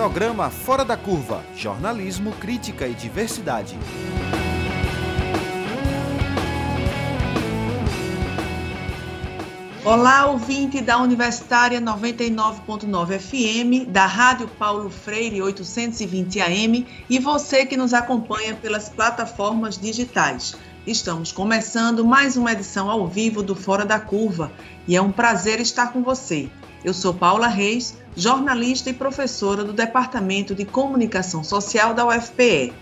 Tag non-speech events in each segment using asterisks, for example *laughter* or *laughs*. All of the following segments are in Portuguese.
Programa Fora da Curva Jornalismo, Crítica e Diversidade. Olá, ouvinte da Universitária 99.9 FM, da Rádio Paulo Freire 820 AM e você que nos acompanha pelas plataformas digitais. Estamos começando mais uma edição ao vivo do Fora da Curva e é um prazer estar com você. Eu sou Paula Reis, jornalista e professora do Departamento de Comunicação Social da UFPE.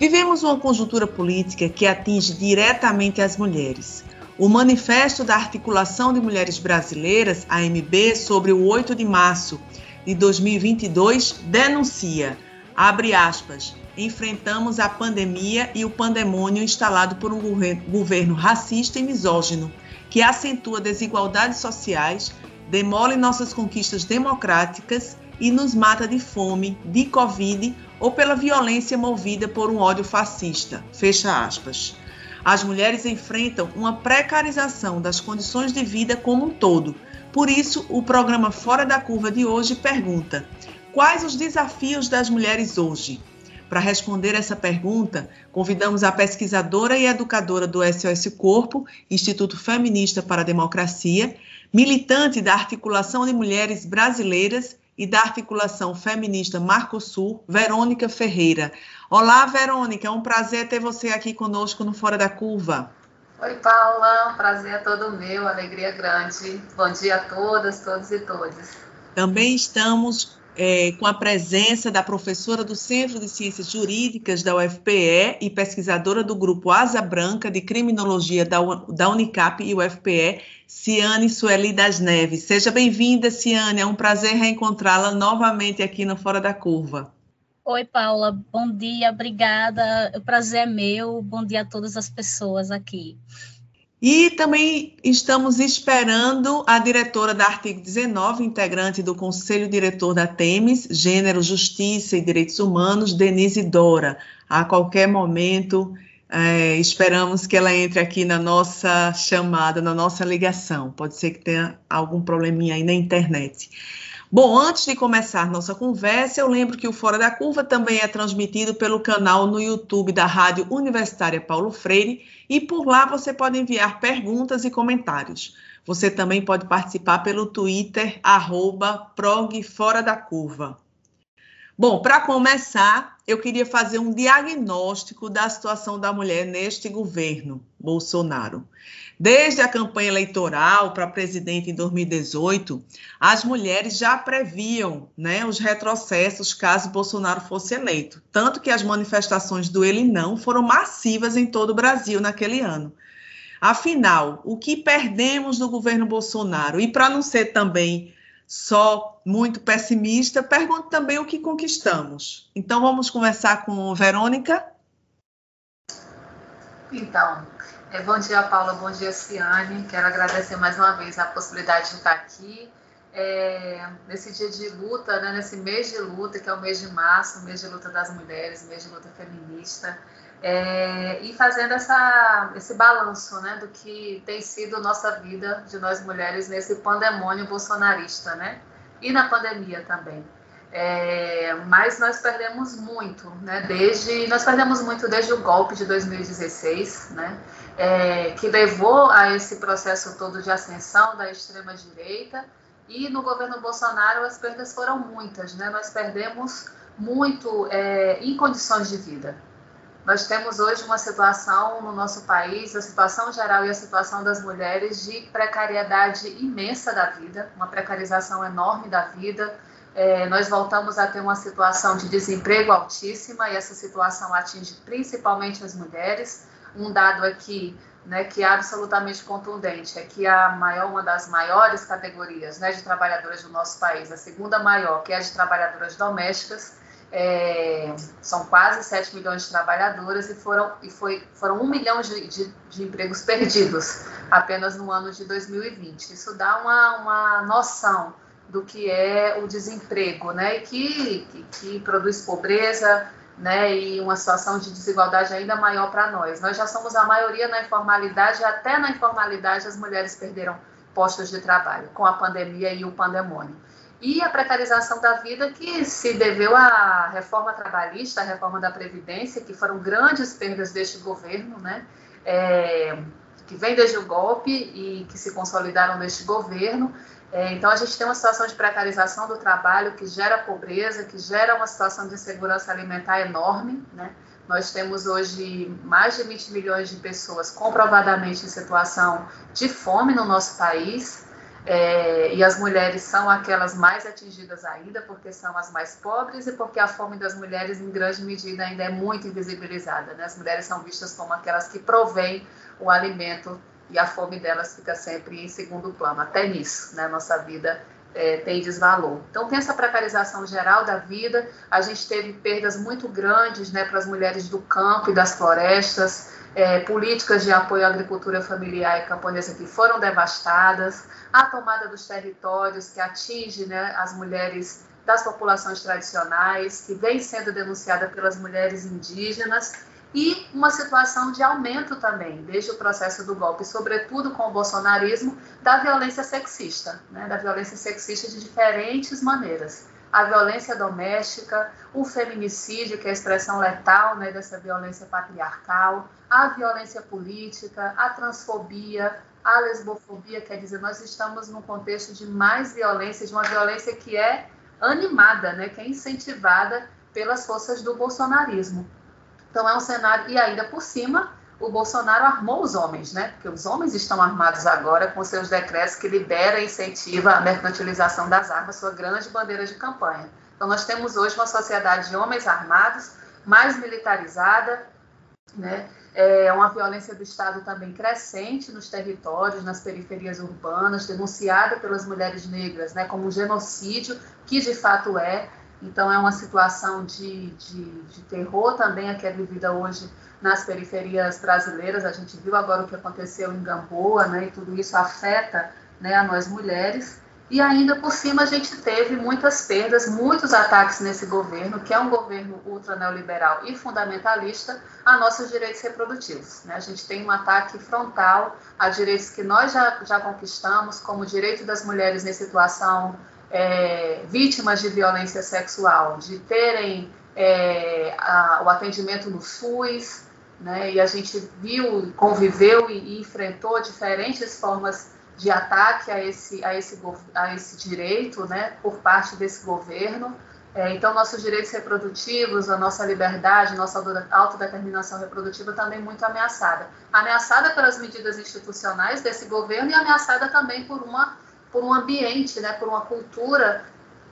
Vivemos uma conjuntura política que atinge diretamente as mulheres. O Manifesto da Articulação de Mulheres Brasileiras, AMB, sobre o 8 de março de 2022, denuncia, abre aspas, enfrentamos a pandemia e o pandemônio instalado por um governo racista e misógino, que acentua desigualdades sociais, demole nossas conquistas democráticas e nos mata de fome, de Covid ou pela violência movida por um ódio fascista. Fecha aspas. As mulheres enfrentam uma precarização das condições de vida como um todo. Por isso, o programa Fora da Curva de hoje pergunta: quais os desafios das mulheres hoje? Para responder essa pergunta, convidamos a pesquisadora e educadora do SOS Corpo, Instituto Feminista para a Democracia, militante da Articulação de Mulheres Brasileiras e da Articulação Feminista Marcosul, Verônica Ferreira. Olá, Verônica, é um prazer ter você aqui conosco no Fora da Curva. Oi, Paula, um prazer é todo meu, alegria grande. Bom dia a todas, todos e todas. Também estamos é, com a presença da professora do Centro de Ciências Jurídicas da UFPE e pesquisadora do grupo Asa Branca de Criminologia da, da Unicap e UFPE, Ciane Sueli das Neves. Seja bem-vinda, Ciane. É um prazer reencontrá-la novamente aqui no Fora da Curva. Oi, Paula. Bom dia, obrigada. O prazer é meu. Bom dia a todas as pessoas aqui. E também estamos esperando a diretora da Artigo 19, integrante do Conselho Diretor da TEMES, Gênero, Justiça e Direitos Humanos, Denise Dora. A qualquer momento, é, esperamos que ela entre aqui na nossa chamada, na nossa ligação. Pode ser que tenha algum probleminha aí na internet. Bom, antes de começar nossa conversa, eu lembro que o Fora da Curva também é transmitido pelo canal no YouTube da Rádio Universitária Paulo Freire e por lá você pode enviar perguntas e comentários. Você também pode participar pelo Twitter, arroba Curva. Bom, para começar, eu queria fazer um diagnóstico da situação da mulher neste governo Bolsonaro. Desde a campanha eleitoral para presidente em 2018, as mulheres já previam né, os retrocessos caso Bolsonaro fosse eleito. Tanto que as manifestações do ele não foram massivas em todo o Brasil naquele ano. Afinal, o que perdemos do governo Bolsonaro? E para não ser também só muito pessimista, pergunto também o que conquistamos. Então vamos conversar com Verônica. Então, é, bom dia, Paula. Bom dia, Ciane. Quero agradecer mais uma vez a possibilidade de estar aqui. É, nesse dia de luta, né, nesse mês de luta, que é o mês de março, mês de luta das mulheres, mês de luta feminista, é, e fazendo essa, esse balanço né, do que tem sido nossa vida de nós mulheres nesse pandemônio bolsonarista, né? E na pandemia também. É, mas nós perdemos muito, né? Desde nós perdemos muito desde o golpe de 2016, né? É, que levou a esse processo todo de ascensão da extrema direita. E no governo Bolsonaro as perdas foram muitas, né? Nós perdemos muito é, em condições de vida. Nós temos hoje uma situação no nosso país, a situação geral e a situação das mulheres de precariedade imensa da vida, uma precarização enorme da vida é, nós voltamos a ter uma situação de desemprego altíssima e essa situação atinge principalmente as mulheres. Um dado aqui né, que é absolutamente contundente é que a maior, uma das maiores categorias né, de trabalhadoras do nosso país, a segunda maior, que é a de trabalhadoras domésticas, é, são quase 7 milhões de trabalhadoras e foram, e foi, foram 1 milhão de, de, de, empregos *laughs* perdidos apenas no ano de 2020. Isso dá uma, uma noção do que é o desemprego, né, e que, que, que produz pobreza, né, e uma situação de desigualdade ainda maior para nós. Nós já somos a maioria na informalidade, até na informalidade as mulheres perderam postos de trabalho com a pandemia e o pandemônio. e a precarização da vida que se deveu à reforma trabalhista, à reforma da Previdência, que foram grandes perdas deste governo, né? É, que vem desde o golpe e que se consolidaram neste governo. É, então, a gente tem uma situação de precarização do trabalho que gera pobreza, que gera uma situação de insegurança alimentar enorme, né? Nós temos hoje mais de 20 milhões de pessoas comprovadamente em situação de fome no nosso país. É, e as mulheres são aquelas mais atingidas ainda, porque são as mais pobres e porque a fome das mulheres, em grande medida, ainda é muito invisibilizada. Né? As mulheres são vistas como aquelas que provêm o alimento e a fome delas fica sempre em segundo plano. Até nisso, né? nossa vida é, tem desvalor. Então, tem essa precarização geral da vida. A gente teve perdas muito grandes né, para as mulheres do campo e das florestas é, políticas de apoio à agricultura familiar e camponesa que foram devastadas, a tomada dos territórios que atinge né, as mulheres das populações tradicionais, que vem sendo denunciada pelas mulheres indígenas, e uma situação de aumento também, desde o processo do golpe, sobretudo com o bolsonarismo, da violência sexista, né, da violência sexista de diferentes maneiras a violência doméstica, o feminicídio, que é a expressão letal né, dessa violência patriarcal, a violência política, a transfobia, a lesbofobia, quer dizer, nós estamos num contexto de mais violência, de uma violência que é animada, né, que é incentivada pelas forças do bolsonarismo. Então é um cenário, e ainda por cima, o Bolsonaro armou os homens, né? Porque os homens estão armados agora com seus decretos que libera e incentiva a mercantilização das armas, sua grande bandeira de campanha. Então, nós temos hoje uma sociedade de homens armados, mais militarizada, né? É uma violência do Estado também crescente nos territórios, nas periferias urbanas, denunciada pelas mulheres negras né, como um genocídio, que de fato é. Então, é uma situação de, de, de terror também a que é vivida hoje nas periferias brasileiras. A gente viu agora o que aconteceu em Gamboa, né, e tudo isso afeta né, a nós mulheres. E ainda por cima a gente teve muitas perdas, muitos ataques nesse governo, que é um governo ultra neoliberal e fundamentalista, a nossos direitos reprodutivos. Né? A gente tem um ataque frontal a direitos que nós já, já conquistamos, como o direito das mulheres em situação é, vítimas de violência sexual, de terem é, a, o atendimento no SUS, né? E a gente viu, conviveu e, e, enfrentou diferentes formas de ataque a esse, a esse, a esse direito, né? Por parte desse governo. É, então, nossos direitos reprodutivos, a nossa liberdade, nossa autodeterminação reprodutiva também muito ameaçada. Ameaçada pelas medidas institucionais desse governo e ameaçada também por, uma, por um ambiente, né, por uma cultura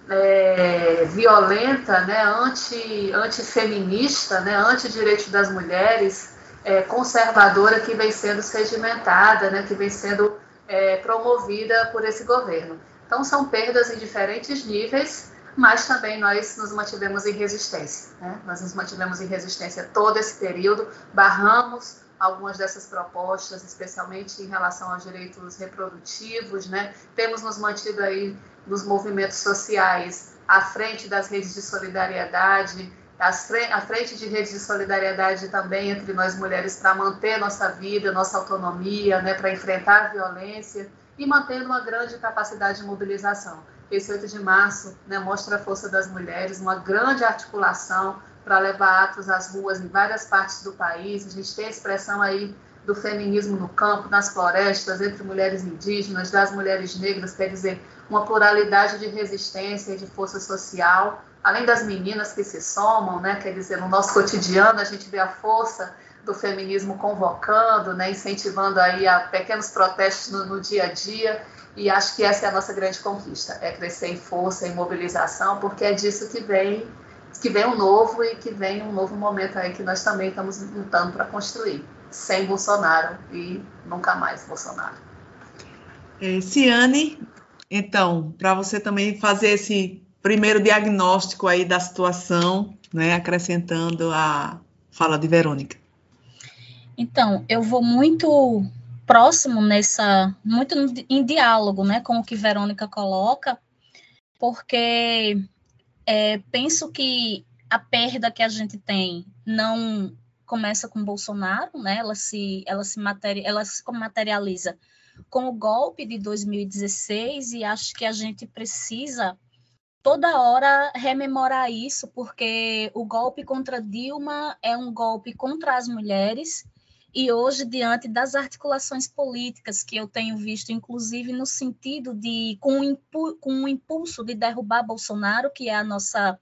é, violenta, né, anti, antifeminista, né, anti-direitos das mulheres, é, conservadora que vem sendo sedimentada, né, que vem sendo é, promovida por esse governo. Então, são perdas em diferentes níveis, mas também nós nos mantivemos em resistência. Né? Nós nos mantivemos em resistência todo esse período, barramos algumas dessas propostas, especialmente em relação aos direitos reprodutivos, né? Temos nos mantido aí nos movimentos sociais à frente das redes de solidariedade, à frente de redes de solidariedade também entre nós mulheres para manter nossa vida, nossa autonomia, né, para enfrentar a violência e mantendo uma grande capacidade de mobilização. Esse 8 de março né, mostra a força das mulheres, uma grande articulação para levar atos às ruas em várias partes do país. A gente tem a expressão aí do feminismo no campo, nas florestas, entre mulheres indígenas, das mulheres negras, quer dizer, uma pluralidade de resistência e de força social, além das meninas que se somam, né, quer dizer, no nosso cotidiano a gente vê a força do feminismo convocando, né, incentivando aí a pequenos protestos no, no dia a dia, e acho que essa é a nossa grande conquista, é crescer em força, em mobilização, porque é disso que vem que vem um novo e que vem um novo momento aí que nós também estamos lutando para construir sem Bolsonaro e nunca mais Bolsonaro. É, Ciane, então, para você também fazer esse primeiro diagnóstico aí da situação, né, acrescentando a fala de Verônica. Então, eu vou muito próximo nessa, muito em diálogo, né, com o que Verônica coloca, porque é, penso que a perda que a gente tem não começa com Bolsonaro, né? Ela se, ela se, ela se materializa com o golpe de 2016 e acho que a gente precisa toda hora rememorar isso, porque o golpe contra Dilma é um golpe contra as mulheres, e hoje, diante das articulações políticas que eu tenho visto, inclusive no sentido de, com o, impu, com o impulso de derrubar Bolsonaro, que é a nossa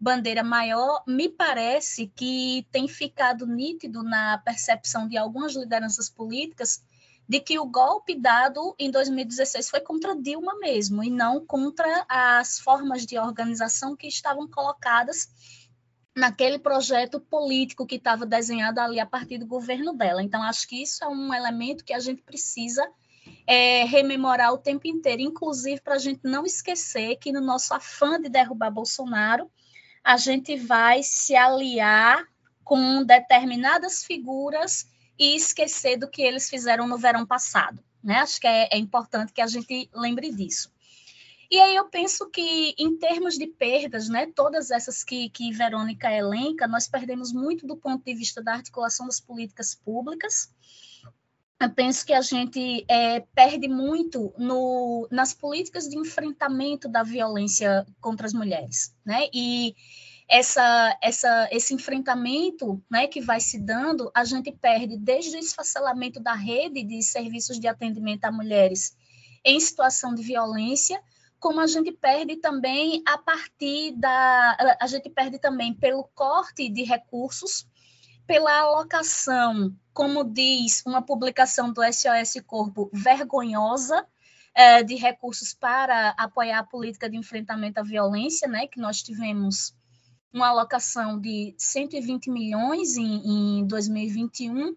bandeira maior, me parece que tem ficado nítido na percepção de algumas lideranças políticas de que o golpe dado em 2016 foi contra Dilma mesmo, e não contra as formas de organização que estavam colocadas naquele projeto político que estava desenhado ali a partir do governo dela. Então, acho que isso é um elemento que a gente precisa é, rememorar o tempo inteiro, inclusive para a gente não esquecer que no nosso afã de derrubar Bolsonaro, a gente vai se aliar com determinadas figuras e esquecer do que eles fizeram no verão passado. Né? Acho que é, é importante que a gente lembre disso. E aí eu penso que, em termos de perdas, né, todas essas que, que Verônica elenca, nós perdemos muito do ponto de vista da articulação das políticas públicas. Eu penso que a gente é, perde muito no, nas políticas de enfrentamento da violência contra as mulheres. Né? E essa, essa, esse enfrentamento né, que vai se dando, a gente perde desde o esfacelamento da rede de serviços de atendimento a mulheres em situação de violência, como a gente perde também a partir da. A gente perde também pelo corte de recursos, pela alocação, como diz uma publicação do SOS Corpo, vergonhosa, é, de recursos para apoiar a política de enfrentamento à violência, né, que nós tivemos uma alocação de 120 milhões em, em 2021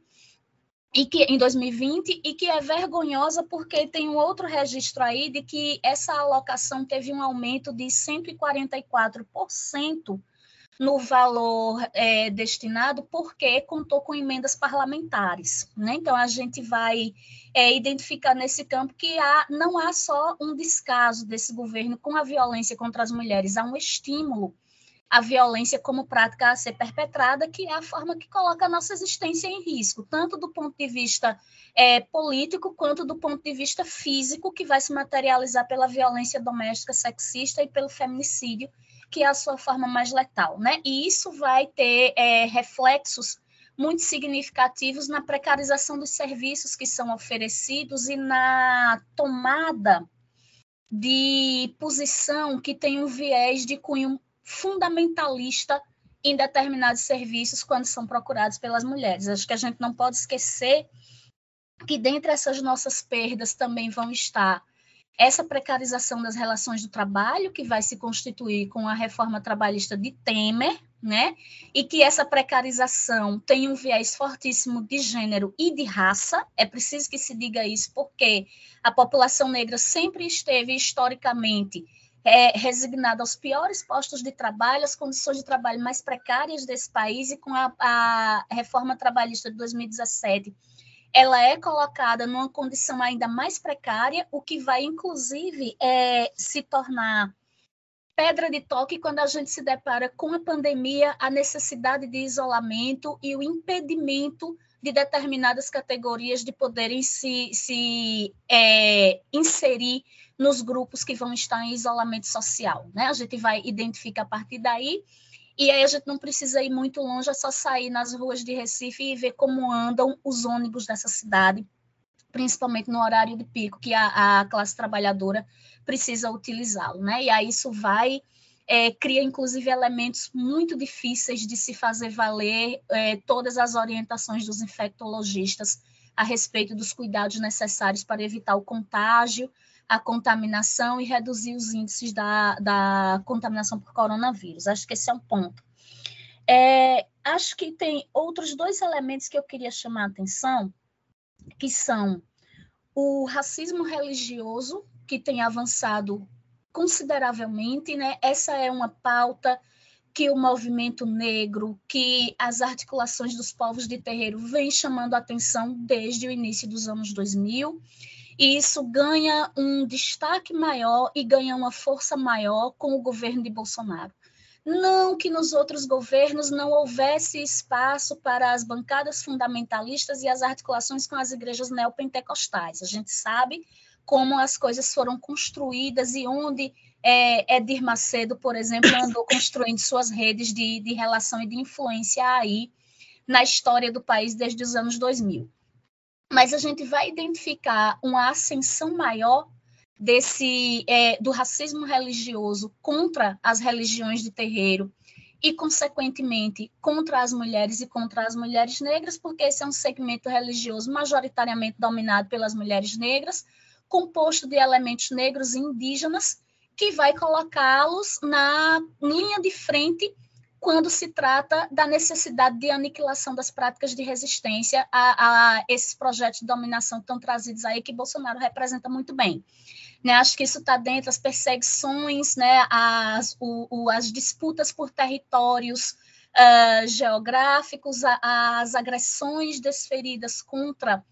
e que em 2020 e que é vergonhosa porque tem um outro registro aí de que essa alocação teve um aumento de 144% no valor é, destinado porque contou com emendas parlamentares. Né? Então, a gente vai é, identificar nesse campo que há, não há só um descaso desse governo com a violência contra as mulheres, há um estímulo a violência como prática a ser perpetrada, que é a forma que coloca a nossa existência em risco, tanto do ponto de vista é, político quanto do ponto de vista físico, que vai se materializar pela violência doméstica sexista e pelo feminicídio, que é a sua forma mais letal. Né? E isso vai ter é, reflexos muito significativos na precarização dos serviços que são oferecidos e na tomada de posição que tem um viés de cunho fundamentalista em determinados serviços quando são procurados pelas mulheres. Acho que a gente não pode esquecer que dentre essas nossas perdas também vão estar essa precarização das relações do trabalho, que vai se constituir com a reforma trabalhista de Temer, né? E que essa precarização tem um viés fortíssimo de gênero e de raça. É preciso que se diga isso, porque a população negra sempre esteve historicamente é, resignada aos piores postos de trabalho, às condições de trabalho mais precárias desse país, e com a, a reforma trabalhista de 2017, ela é colocada numa condição ainda mais precária, o que vai, inclusive, é, se tornar pedra de toque quando a gente se depara com a pandemia, a necessidade de isolamento e o impedimento de determinadas categorias de poderem se, se é, inserir nos grupos que vão estar em isolamento social. Né? A gente vai identificar a partir daí, e aí a gente não precisa ir muito longe, é só sair nas ruas de Recife e ver como andam os ônibus dessa cidade, principalmente no horário de pico, que a, a classe trabalhadora precisa utilizá-lo. Né? E aí isso vai. É, cria inclusive elementos muito difíceis de se fazer valer é, todas as orientações dos infectologistas a respeito dos cuidados necessários para evitar o contágio, a contaminação e reduzir os índices da, da contaminação por coronavírus. Acho que esse é um ponto. É, acho que tem outros dois elementos que eu queria chamar a atenção, que são o racismo religioso, que tem avançado consideravelmente, né? Essa é uma pauta que o movimento negro, que as articulações dos povos de terreiro vêm chamando a atenção desde o início dos anos 2000 e isso ganha um destaque maior e ganha uma força maior com o governo de Bolsonaro. Não que nos outros governos não houvesse espaço para as bancadas fundamentalistas e as articulações com as igrejas neopentecostais. A gente sabe como as coisas foram construídas e onde é, Edir Macedo, por exemplo, andou construindo suas redes de, de relação e de influência aí na história do país desde os anos 2000. Mas a gente vai identificar uma ascensão maior desse é, do racismo religioso contra as religiões de terreiro e, consequentemente, contra as mulheres e contra as mulheres negras, porque esse é um segmento religioso majoritariamente dominado pelas mulheres negras, composto de elementos negros e indígenas, que vai colocá-los na linha de frente quando se trata da necessidade de aniquilação das práticas de resistência a, a esses projetos de dominação estão trazidos aí, que Bolsonaro representa muito bem. Né, acho que isso está dentro das perseguições, né, as, o, o, as disputas por territórios uh, geográficos, a, as agressões desferidas contra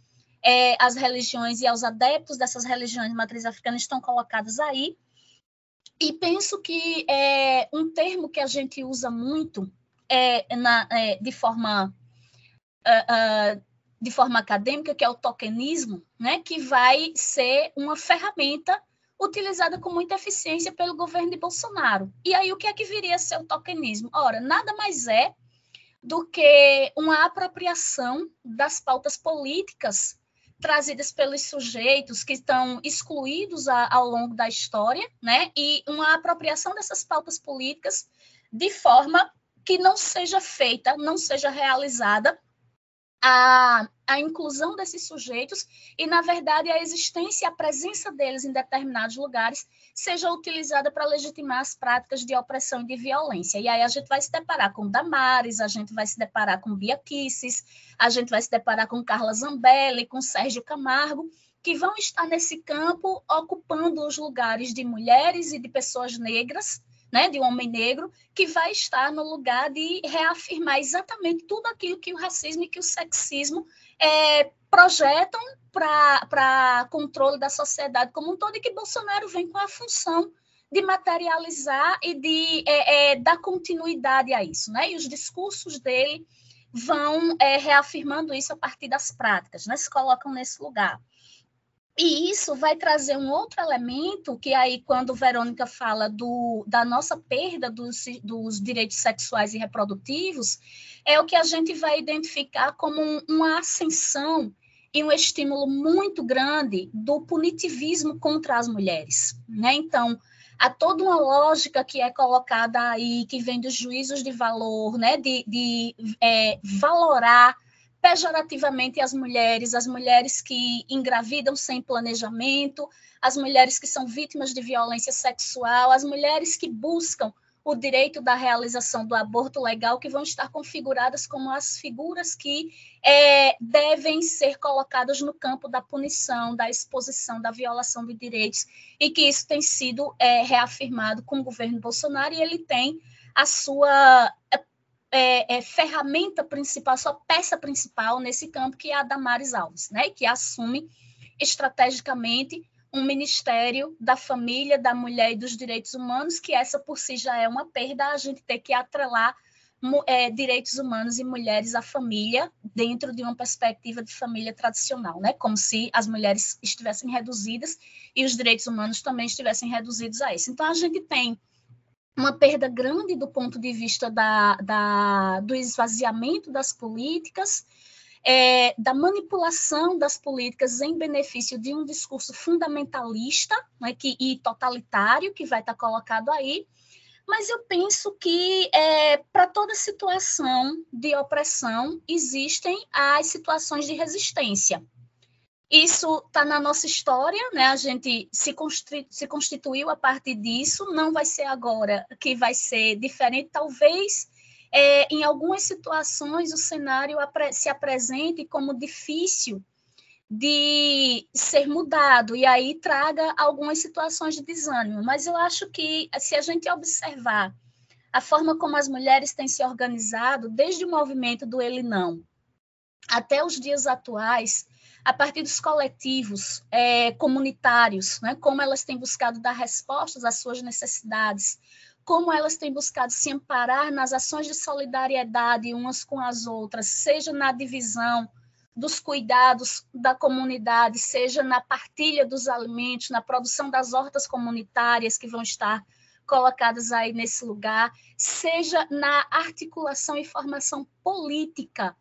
é, as religiões e aos adeptos dessas religiões de matriz africana estão colocadas aí. E penso que é, um termo que a gente usa muito é, na, é, de forma uh, uh, de forma acadêmica, que é o tokenismo, né, que vai ser uma ferramenta utilizada com muita eficiência pelo governo de Bolsonaro. E aí, o que é que viria a ser o tokenismo? Ora, nada mais é do que uma apropriação das pautas políticas trazidas pelos sujeitos que estão excluídos a, ao longo da história, né? E uma apropriação dessas pautas políticas de forma que não seja feita, não seja realizada a, a inclusão desses sujeitos e, na verdade, a existência e a presença deles em determinados lugares seja utilizada para legitimar as práticas de opressão e de violência. E aí a gente vai se deparar com Damares, a gente vai se deparar com Bia Kisses, a gente vai se deparar com Carla Zambelli, com Sérgio Camargo, que vão estar nesse campo ocupando os lugares de mulheres e de pessoas negras né, de um homem negro, que vai estar no lugar de reafirmar exatamente tudo aquilo que o racismo e que o sexismo é, projetam para controle da sociedade como um todo, e que Bolsonaro vem com a função de materializar e de é, é, dar continuidade a isso. Né? E os discursos dele vão é, reafirmando isso a partir das práticas, né? se colocam nesse lugar. E isso vai trazer um outro elemento, que aí, quando Verônica fala do, da nossa perda dos, dos direitos sexuais e reprodutivos, é o que a gente vai identificar como um, uma ascensão e um estímulo muito grande do punitivismo contra as mulheres. Né? Então, há toda uma lógica que é colocada aí, que vem dos juízos de valor, né? de, de é, valorar pejorativamente as mulheres, as mulheres que engravidam sem planejamento, as mulheres que são vítimas de violência sexual, as mulheres que buscam o direito da realização do aborto legal, que vão estar configuradas como as figuras que é, devem ser colocadas no campo da punição, da exposição, da violação de direitos, e que isso tem sido é, reafirmado com o governo Bolsonaro, e ele tem a sua é, é, ferramenta principal, sua peça principal nesse campo, que é a Damares Alves, né? que assume estrategicamente um Ministério da Família, da Mulher e dos Direitos Humanos, que essa por si já é uma perda, a gente ter que atrelar é, direitos humanos e mulheres à família dentro de uma perspectiva de família tradicional, né? Como se as mulheres estivessem reduzidas e os direitos humanos também estivessem reduzidos a isso. Então a gente tem uma perda grande do ponto de vista da, da, do esvaziamento das políticas, é, da manipulação das políticas em benefício de um discurso fundamentalista né, que, e totalitário que vai estar colocado aí. Mas eu penso que é, para toda situação de opressão existem as situações de resistência. Isso está na nossa história, né? A gente se, se constituiu a partir disso, não vai ser agora que vai ser diferente. Talvez é, em algumas situações o cenário se apresente como difícil de ser mudado e aí traga algumas situações de desânimo. Mas eu acho que se a gente observar a forma como as mulheres têm se organizado desde o movimento do Ele Não até os dias atuais, a partir dos coletivos é, comunitários, né, como elas têm buscado dar respostas às suas necessidades, como elas têm buscado se amparar nas ações de solidariedade umas com as outras, seja na divisão dos cuidados da comunidade, seja na partilha dos alimentos, na produção das hortas comunitárias que vão estar colocadas aí nesse lugar, seja na articulação e formação política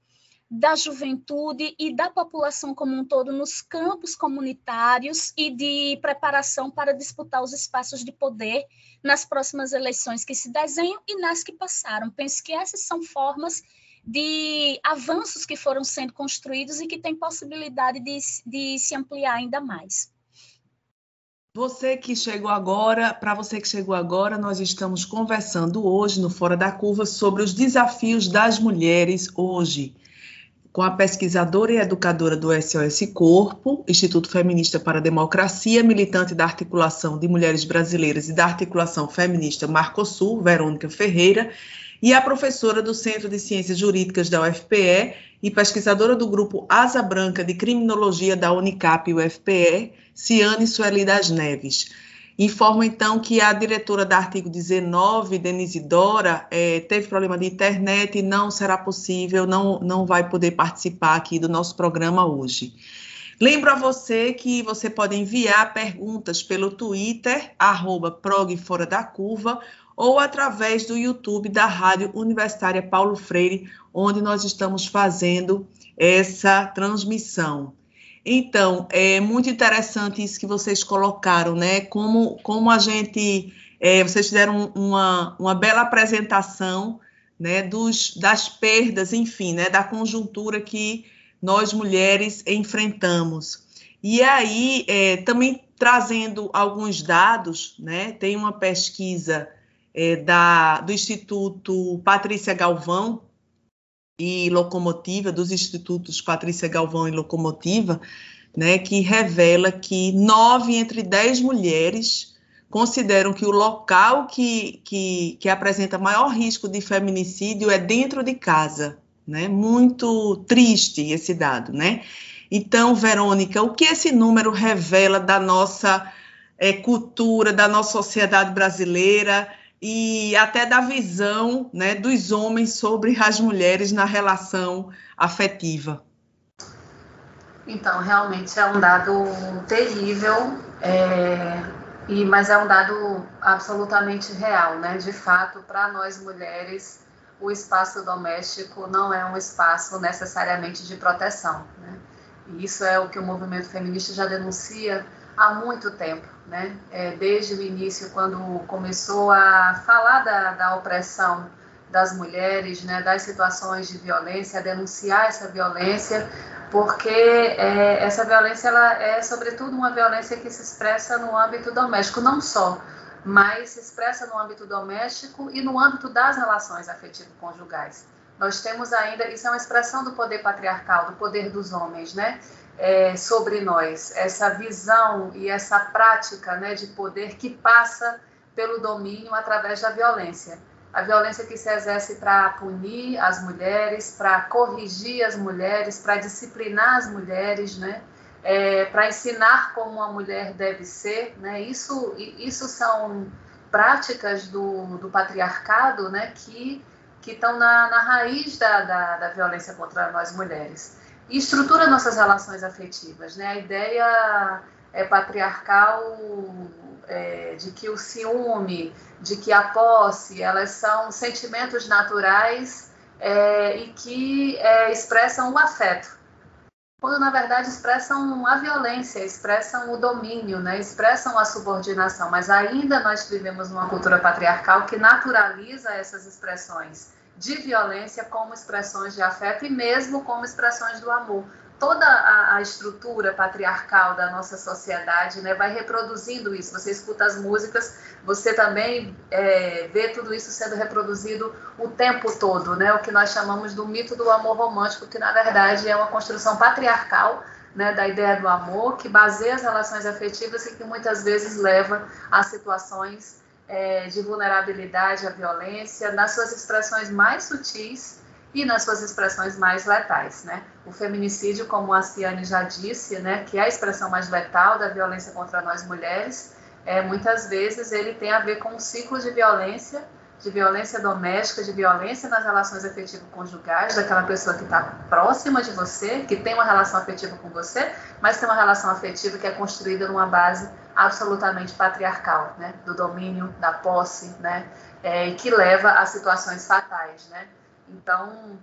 da juventude e da população como um todo nos campos comunitários e de preparação para disputar os espaços de poder nas próximas eleições que se desenham e nas que passaram. Penso que essas são formas de avanços que foram sendo construídos e que têm possibilidade de, de se ampliar ainda mais. Você que chegou agora, para você que chegou agora, nós estamos conversando hoje no Fora da Curva sobre os desafios das mulheres hoje com a pesquisadora e educadora do SOS Corpo, Instituto Feminista para a Democracia, militante da Articulação de Mulheres Brasileiras e da Articulação Feminista Marcosul, Verônica Ferreira, e a professora do Centro de Ciências Jurídicas da UFPE e pesquisadora do grupo Asa Branca de Criminologia da Unicap UFPE, Ciane Sueli das Neves. Informo, então, que a diretora da artigo 19, Denise Dora, é, teve problema de internet e não será possível, não, não vai poder participar aqui do nosso programa hoje. Lembro a você que você pode enviar perguntas pelo Twitter, arroba fora da curva, ou através do YouTube da Rádio Universitária Paulo Freire, onde nós estamos fazendo essa transmissão. Então, é muito interessante isso que vocês colocaram, né? Como, como a gente. É, vocês fizeram uma, uma bela apresentação né, dos, das perdas, enfim, né, da conjuntura que nós mulheres enfrentamos. E aí, é, também trazendo alguns dados, né, tem uma pesquisa é, da, do Instituto Patrícia Galvão, e Locomotiva, dos institutos Patrícia Galvão e Locomotiva, né, que revela que nove entre dez mulheres consideram que o local que, que, que apresenta maior risco de feminicídio é dentro de casa. Né? Muito triste esse dado, né? Então, Verônica, o que esse número revela da nossa é, cultura, da nossa sociedade brasileira e até da visão né, dos homens sobre as mulheres na relação afetiva. Então, realmente é um dado terrível, é, e, mas é um dado absolutamente real, né? De fato, para nós mulheres, o espaço doméstico não é um espaço necessariamente de proteção. Né? E isso é o que o movimento feminista já denuncia há muito tempo, né? É, desde o início, quando começou a falar da, da opressão das mulheres, né, das situações de violência, denunciar essa violência, porque é, essa violência ela é sobretudo uma violência que se expressa no âmbito doméstico, não só, mas se expressa no âmbito doméstico e no âmbito das relações afetivo-conjugais. Nós temos ainda, isso é uma expressão do poder patriarcal, do poder dos homens, né? É, sobre nós, essa visão e essa prática né, de poder que passa pelo domínio através da violência. A violência que se exerce para punir as mulheres, para corrigir as mulheres, para disciplinar as mulheres, né? É, para ensinar como uma mulher deve ser. Né? Isso, isso são práticas do, do patriarcado né? que estão na, na raiz da, da, da violência contra nós mulheres e estrutura nossas relações afetivas. Né? A ideia é patriarcal é, de que o ciúme, de que a posse, elas são sentimentos naturais é, e que é, expressam o afeto. Quando na verdade expressam a violência, expressam o domínio, né? expressam a subordinação, mas ainda nós vivemos numa cultura patriarcal que naturaliza essas expressões de violência como expressões de afeto e mesmo como expressões do amor. Toda a, a estrutura patriarcal da nossa sociedade né, vai reproduzindo isso. Você escuta as músicas, você também é, vê tudo isso sendo reproduzido o tempo todo, né, o que nós chamamos do mito do amor romântico, que na verdade é uma construção patriarcal né, da ideia do amor, que baseia as relações afetivas e que muitas vezes leva a situações é, de vulnerabilidade à violência nas suas expressões mais sutis e nas suas expressões mais letais, né? O feminicídio, como a Ciane já disse, né, que é a expressão mais letal da violência contra nós mulheres, é, muitas vezes ele tem a ver com um ciclo de violência de violência doméstica, de violência nas relações afetivo-conjugais, daquela pessoa que está próxima de você, que tem uma relação afetiva com você, mas tem uma relação afetiva que é construída numa base absolutamente patriarcal, né? do domínio, da posse, né? É, que leva a situações fatais. Né? Então,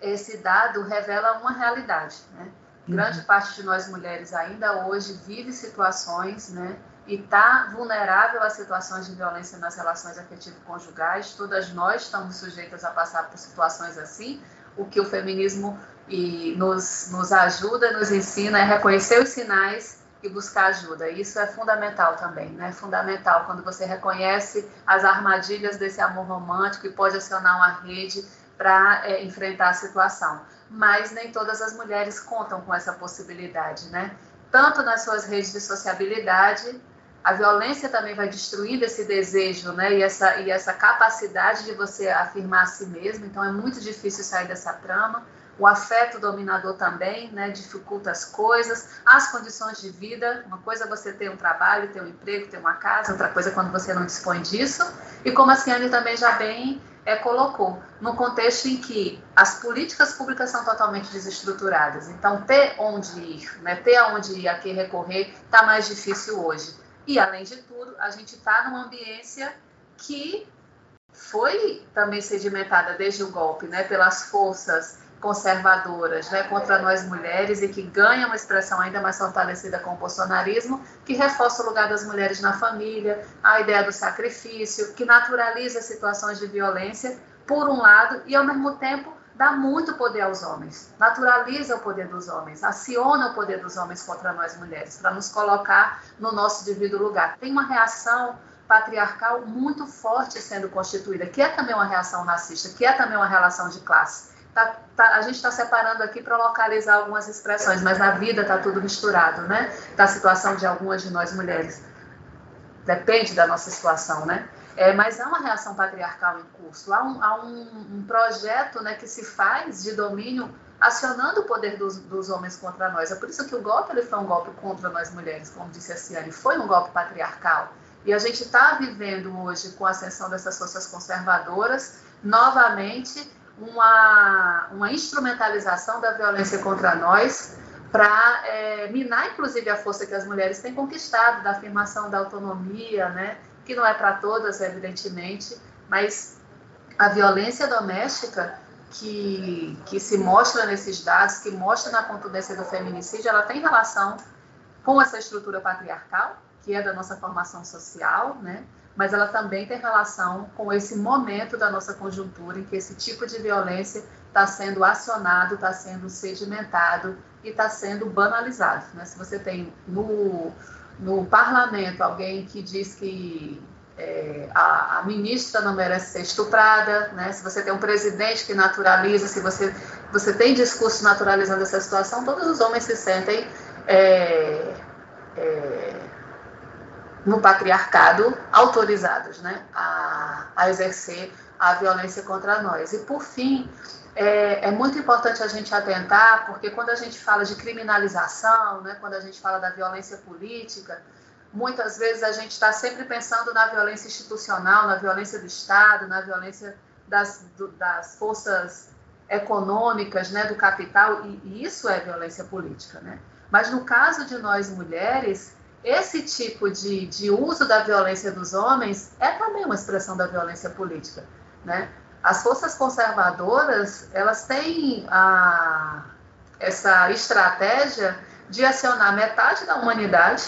esse dado revela uma realidade. Né? Grande uhum. parte de nós mulheres ainda hoje vive situações né, e está vulnerável a situações de violência nas relações afetivo-conjugais. Todas nós estamos sujeitas a passar por situações assim. O que o feminismo e nos, nos ajuda, nos ensina é reconhecer os sinais e buscar ajuda. Isso é fundamental também, né? Fundamental quando você reconhece as armadilhas desse amor romântico e pode acionar uma rede para é, enfrentar a situação. Mas nem todas as mulheres contam com essa possibilidade, né? Tanto nas suas redes de sociabilidade, a violência também vai destruindo esse desejo, né? E essa, e essa capacidade de você afirmar a si mesmo. Então é muito difícil sair dessa trama. O afeto dominador também, né? Dificulta as coisas, as condições de vida. Uma coisa é você ter um trabalho, ter um emprego, ter uma casa. Outra coisa é quando você não dispõe disso. E como a Ciane também já bem é, colocou, no contexto em que as políticas públicas são totalmente desestruturadas. Então, ter onde ir, né, ter aonde ir, a que recorrer, está mais difícil hoje. E, além de tudo, a gente está numa ambiência que foi também sedimentada desde o golpe, né, pelas forças conservadoras né, contra nós mulheres e que ganha uma expressão ainda mais fortalecida com o bolsonarismo, que reforça o lugar das mulheres na família, a ideia do sacrifício, que naturaliza situações de violência, por um lado, e ao mesmo tempo dá muito poder aos homens, naturaliza o poder dos homens, aciona o poder dos homens contra nós mulheres, para nos colocar no nosso devido lugar. Tem uma reação patriarcal muito forte sendo constituída, que é também uma reação racista, que é também uma relação de classe Tá, tá, a gente está separando aqui para localizar algumas expressões, mas na vida está tudo misturado, né? Da situação de algumas de nós mulheres. Depende da nossa situação, né? É, mas há uma reação patriarcal em curso, há um, há um, um projeto né, que se faz de domínio acionando o poder dos, dos, homens contra nós. É por isso que o golpe ele foi um golpe contra nós mulheres, como disse a Ciane, foi um golpe patriarcal. E a gente está vivendo hoje, com a ascensão dessas forças conservadoras, novamente uma, uma instrumentalização da violência contra nós para é, minar, inclusive, a força que as mulheres têm conquistado da afirmação da autonomia, né? que não é para todas, evidentemente, mas a violência doméstica que, que se mostra nesses dados, que mostra na contundência do feminicídio, ela tem relação com essa estrutura patriarcal, que é da nossa formação social, né? Mas ela também tem relação com esse momento da nossa conjuntura em que esse tipo de violência está sendo acionado, está sendo sedimentado e está sendo banalizado. Né? Se você tem no, no parlamento alguém que diz que é, a, a, ministra não merece ser estuprada, né? se você tem um presidente que naturaliza, se você, você tem discurso naturalizando essa situação, todos os homens se sentem é, é, no patriarcado autorizados né, a, a exercer a violência contra nós. E, por fim, é, é, muito importante a gente atentar, porque quando a gente fala de criminalização, né, quando a gente fala da violência política, muitas vezes a gente está sempre pensando na violência institucional, na violência do Estado, na violência das, do, das forças econômicas, né, do capital, e, e isso é violência política. Né? Mas no caso de nós mulheres, esse tipo de, de uso da violência dos homens é também uma expressão da violência política, né? As forças conservadoras, elas têm a, essa estratégia de acionar metade da humanidade,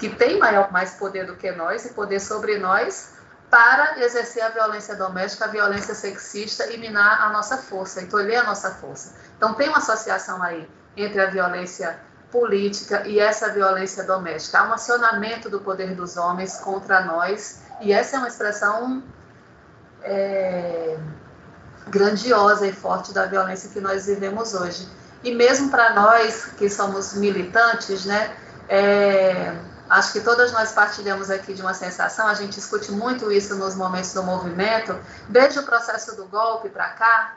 que tem maior, mais poder do que nós e poder sobre nós, para exercer a violência doméstica, a violência sexista e minar a nossa força, e a nossa força. Então, tem uma associação aí entre a violência política e essa violência doméstica. Há um acionamento do poder dos homens contra nós, e essa é uma expressão é, grandiosa e forte da violência que nós vivemos hoje. E mesmo para nós que somos militantes, né, é, acho que todas nós partilhamos aqui de uma sensação, a gente discute muito isso nos momentos do movimento, desde o processo do golpe para cá,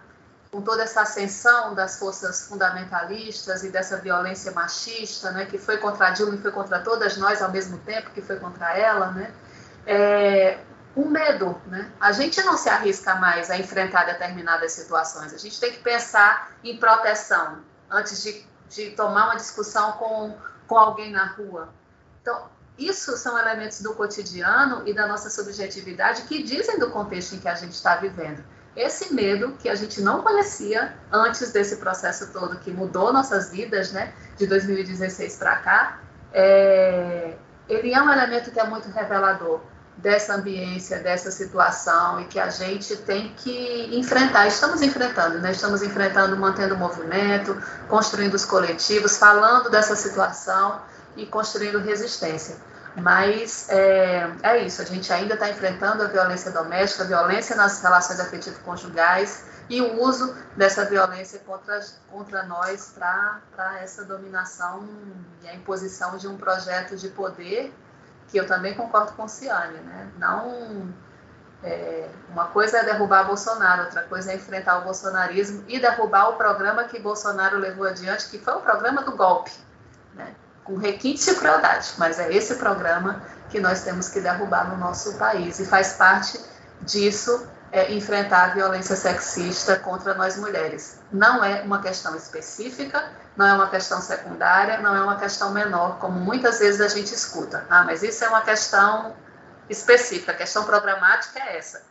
com toda essa ascensão das forças fundamentalistas e dessa violência machista, né, que foi contra a Dilma e foi contra todas nós ao mesmo tempo, que foi contra ela, né, é, um medo, né? A gente não se arrisca mais a enfrentar determinadas situações. A gente tem que pensar em proteção antes de, de tomar uma discussão com, com alguém na rua. Então, isso são elementos do cotidiano e da nossa subjetividade que dizem do contexto em que a gente está vivendo. Esse medo que a gente não conhecia antes desse processo todo que mudou nossas vidas, né, de 2016 para cá, é, ele é um elemento que é muito revelador dessa ambiência, dessa situação e que a gente tem que enfrentar. Estamos enfrentando, né? Estamos enfrentando, mantendo o movimento, construindo os coletivos, falando dessa situação e construindo resistência. Mas é, é isso, a gente ainda está enfrentando a violência doméstica, a violência nas relações afetivo-conjugais e o uso dessa violência contra, contra nós para essa dominação e a imposição de um projeto de poder que eu também concordo com Ciane, né? Não é, uma coisa é derrubar Bolsonaro, outra coisa é enfrentar o bolsonarismo e derrubar o programa que Bolsonaro levou adiante, que foi o programa do golpe? Com requinte de crueldade, mas é esse programa que nós temos que derrubar no nosso país e faz parte disso é, enfrentar a violência sexista contra nós mulheres. Não é uma questão específica, não é uma questão secundária, não é uma questão menor, como muitas vezes a gente escuta. Ah, mas isso é uma questão específica, a questão programática é essa.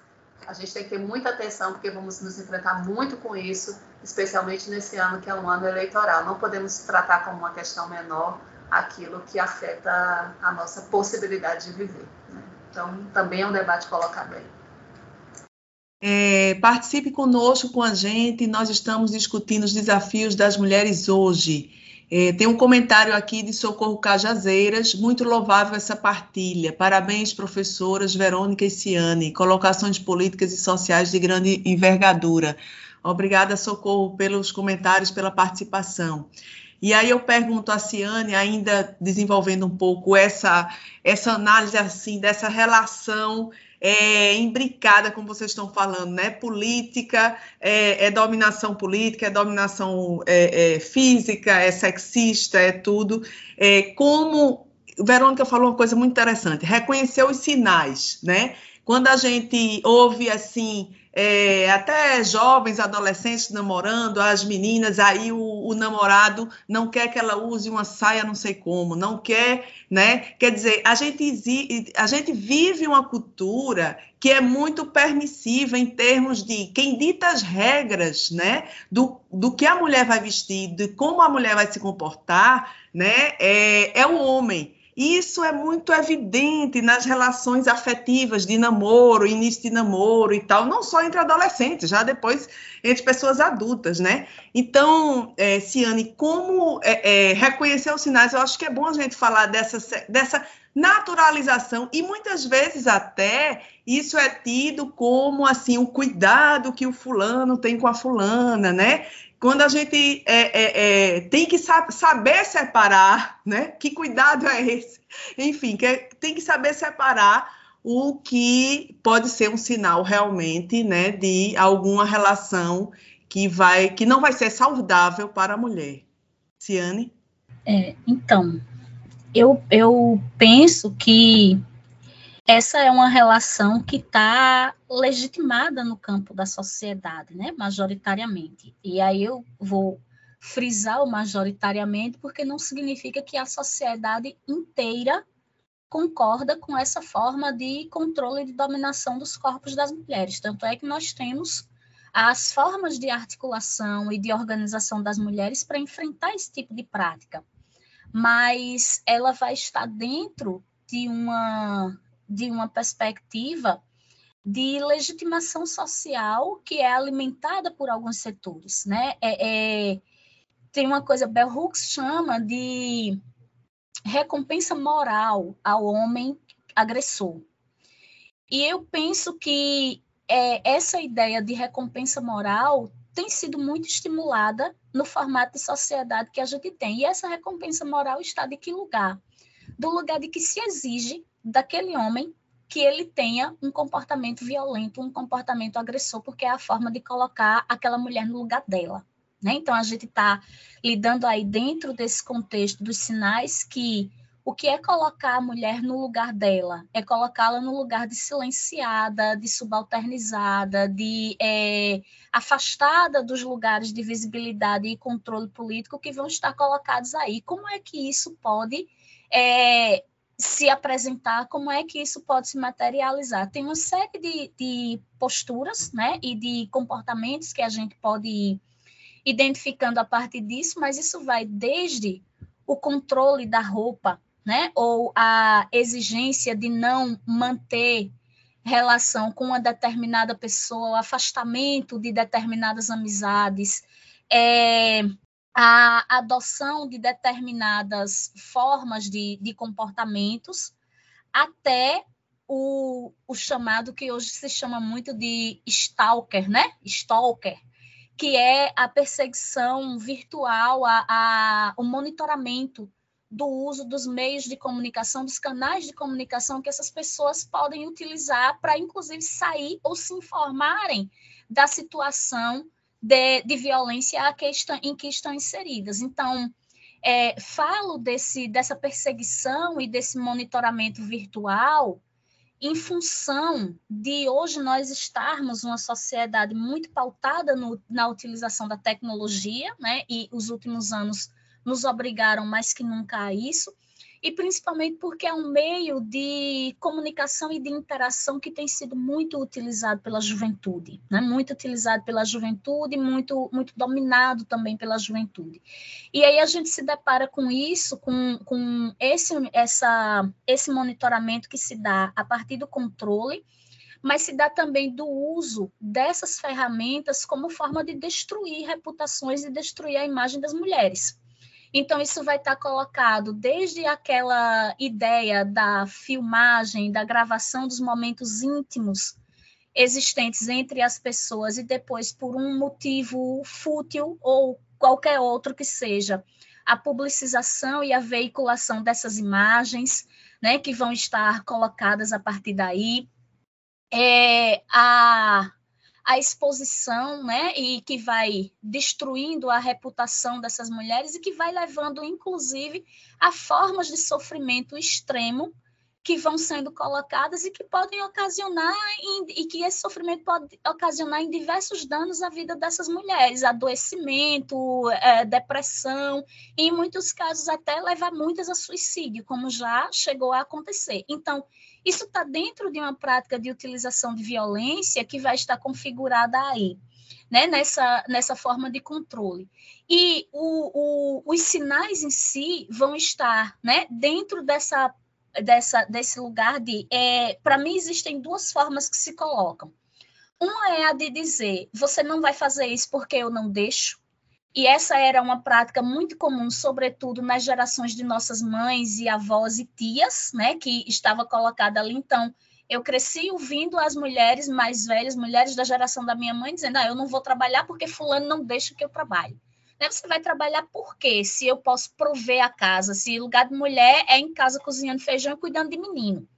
A gente tem que ter muita atenção, porque vamos nos enfrentar muito com isso, especialmente nesse ano que é um ano eleitoral. Não podemos tratar como uma questão menor aquilo que afeta a nossa possibilidade de viver. Né? Então, também é um debate colocado aí. É, participe conosco, com a gente. Nós estamos discutindo os desafios das mulheres hoje. É, tem um comentário aqui de Socorro Cajazeiras, muito louvável essa partilha. Parabéns, professoras Verônica e Ciane. Colocações políticas e sociais de grande envergadura. Obrigada, Socorro, pelos comentários, pela participação. E aí eu pergunto a Ciane, ainda desenvolvendo um pouco essa, essa análise assim dessa relação é, imbricada, como vocês estão falando, né? Política é, é dominação política, é dominação é, é física, é sexista, é tudo. É, como Verônica falou uma coisa muito interessante, reconhecer os sinais, né? Quando a gente ouve assim é, até jovens, adolescentes namorando, as meninas, aí o, o, namorado não quer que ela use uma saia não sei como, não quer, né? Quer dizer, a gente, a gente vive uma cultura que é muito permissiva em termos de quem dita as regras, né? Do, do que a mulher vai vestir, de como a mulher vai se comportar, né? É, é o homem. Isso é muito evidente nas relações afetivas de namoro, início de namoro e tal, não só entre adolescentes, já depois entre pessoas adultas, né? Então, é, Ciane, como é, é, reconhecer os sinais? Eu acho que é bom a gente falar dessa, dessa naturalização e muitas vezes até isso é tido como assim o cuidado que o fulano tem com a fulana, né? Quando a gente é, é, é, tem que saber separar, né? Que cuidado é esse? Enfim, que é, tem que saber separar o que pode ser um sinal realmente, né, de alguma relação que vai, que não vai ser saudável para a mulher. Ciane? É, então, eu, eu penso que essa é uma relação que está legitimada no campo da sociedade, né, majoritariamente. E aí eu vou frisar o majoritariamente, porque não significa que a sociedade inteira concorda com essa forma de controle e de dominação dos corpos das mulheres. Tanto é que nós temos as formas de articulação e de organização das mulheres para enfrentar esse tipo de prática. Mas ela vai estar dentro de uma de uma perspectiva de legitimação social que é alimentada por alguns setores, né? É, é, tem uma coisa, Bell Hooks chama de recompensa moral ao homem agressor. E eu penso que é, essa ideia de recompensa moral tem sido muito estimulada no formato de sociedade que a gente tem. E essa recompensa moral está de que lugar? Do lugar de que se exige daquele homem que ele tenha um comportamento violento, um comportamento agressor, porque é a forma de colocar aquela mulher no lugar dela. Né? Então, a gente está lidando aí dentro desse contexto dos sinais que o que é colocar a mulher no lugar dela? É colocá-la no lugar de silenciada, de subalternizada, de é, afastada dos lugares de visibilidade e controle político que vão estar colocados aí. Como é que isso pode é, se apresentar? Como é que isso pode se materializar? Tem uma série de, de posturas né, e de comportamentos que a gente pode ir identificando a partir disso, mas isso vai desde o controle da roupa, né? Ou a exigência de não manter relação com uma determinada pessoa, afastamento de determinadas amizades, é, a adoção de determinadas formas de, de comportamentos, até o, o, chamado que hoje se chama muito de stalker, né? Stalker, que é a perseguição virtual, a, a, o monitoramento do uso dos meios de comunicação, dos canais de comunicação que essas pessoas podem utilizar para, inclusive, sair ou se informarem da situação de, de violência que estão, em que estão inseridas. Então, é, falo desse, dessa perseguição e desse monitoramento virtual em função de hoje nós estarmos uma sociedade muito pautada no, na utilização da tecnologia, né? E os últimos anos nos obrigaram mais que nunca a isso, e principalmente porque é um meio de comunicação e de interação que tem sido muito utilizado pela juventude, né? muito utilizado pela juventude, muito, muito dominado também pela juventude. E aí a gente se depara com isso, com, com esse, essa, esse monitoramento que se dá a partir do controle, mas se dá também do uso dessas ferramentas como forma de destruir reputações e destruir a imagem das mulheres. Então, isso vai estar colocado desde aquela ideia da filmagem, da gravação dos momentos íntimos existentes entre as pessoas e depois, por um motivo fútil ou qualquer outro que seja, a publicização e a veiculação dessas imagens, né, que vão estar colocadas a partir daí. É, a a exposição, né, e que vai destruindo a reputação dessas mulheres e que vai levando, inclusive, a formas de sofrimento extremo que vão sendo colocadas e que podem ocasionar e que esse sofrimento pode ocasionar em diversos danos à vida dessas mulheres, adoecimento, é, depressão, e em muitos casos até levar muitas a suicídio, como já chegou a acontecer. Então, isso está dentro de uma prática de utilização de violência que vai estar configurada aí. Né, nessa, nessa forma de controle. E o, o, os sinais em si vão estar né, dentro dessa dessa, desse lugar de. É, Para mim, existem duas formas que se colocam. Uma é a de dizer: você não vai fazer isso porque eu não deixo. E essa era uma prática muito comum, sobretudo nas gerações de nossas mães e avós e tias, né, que estava colocada ali. Então, eu cresci ouvindo as mulheres mais velhas, mulheres da geração da minha mãe, dizendo: ah, eu não vou trabalhar porque Fulano não deixa que eu trabalhe. Né? Você vai trabalhar por quê? Se eu posso prover a casa, se lugar de mulher é em casa cozinhando feijão e cuidando de menino.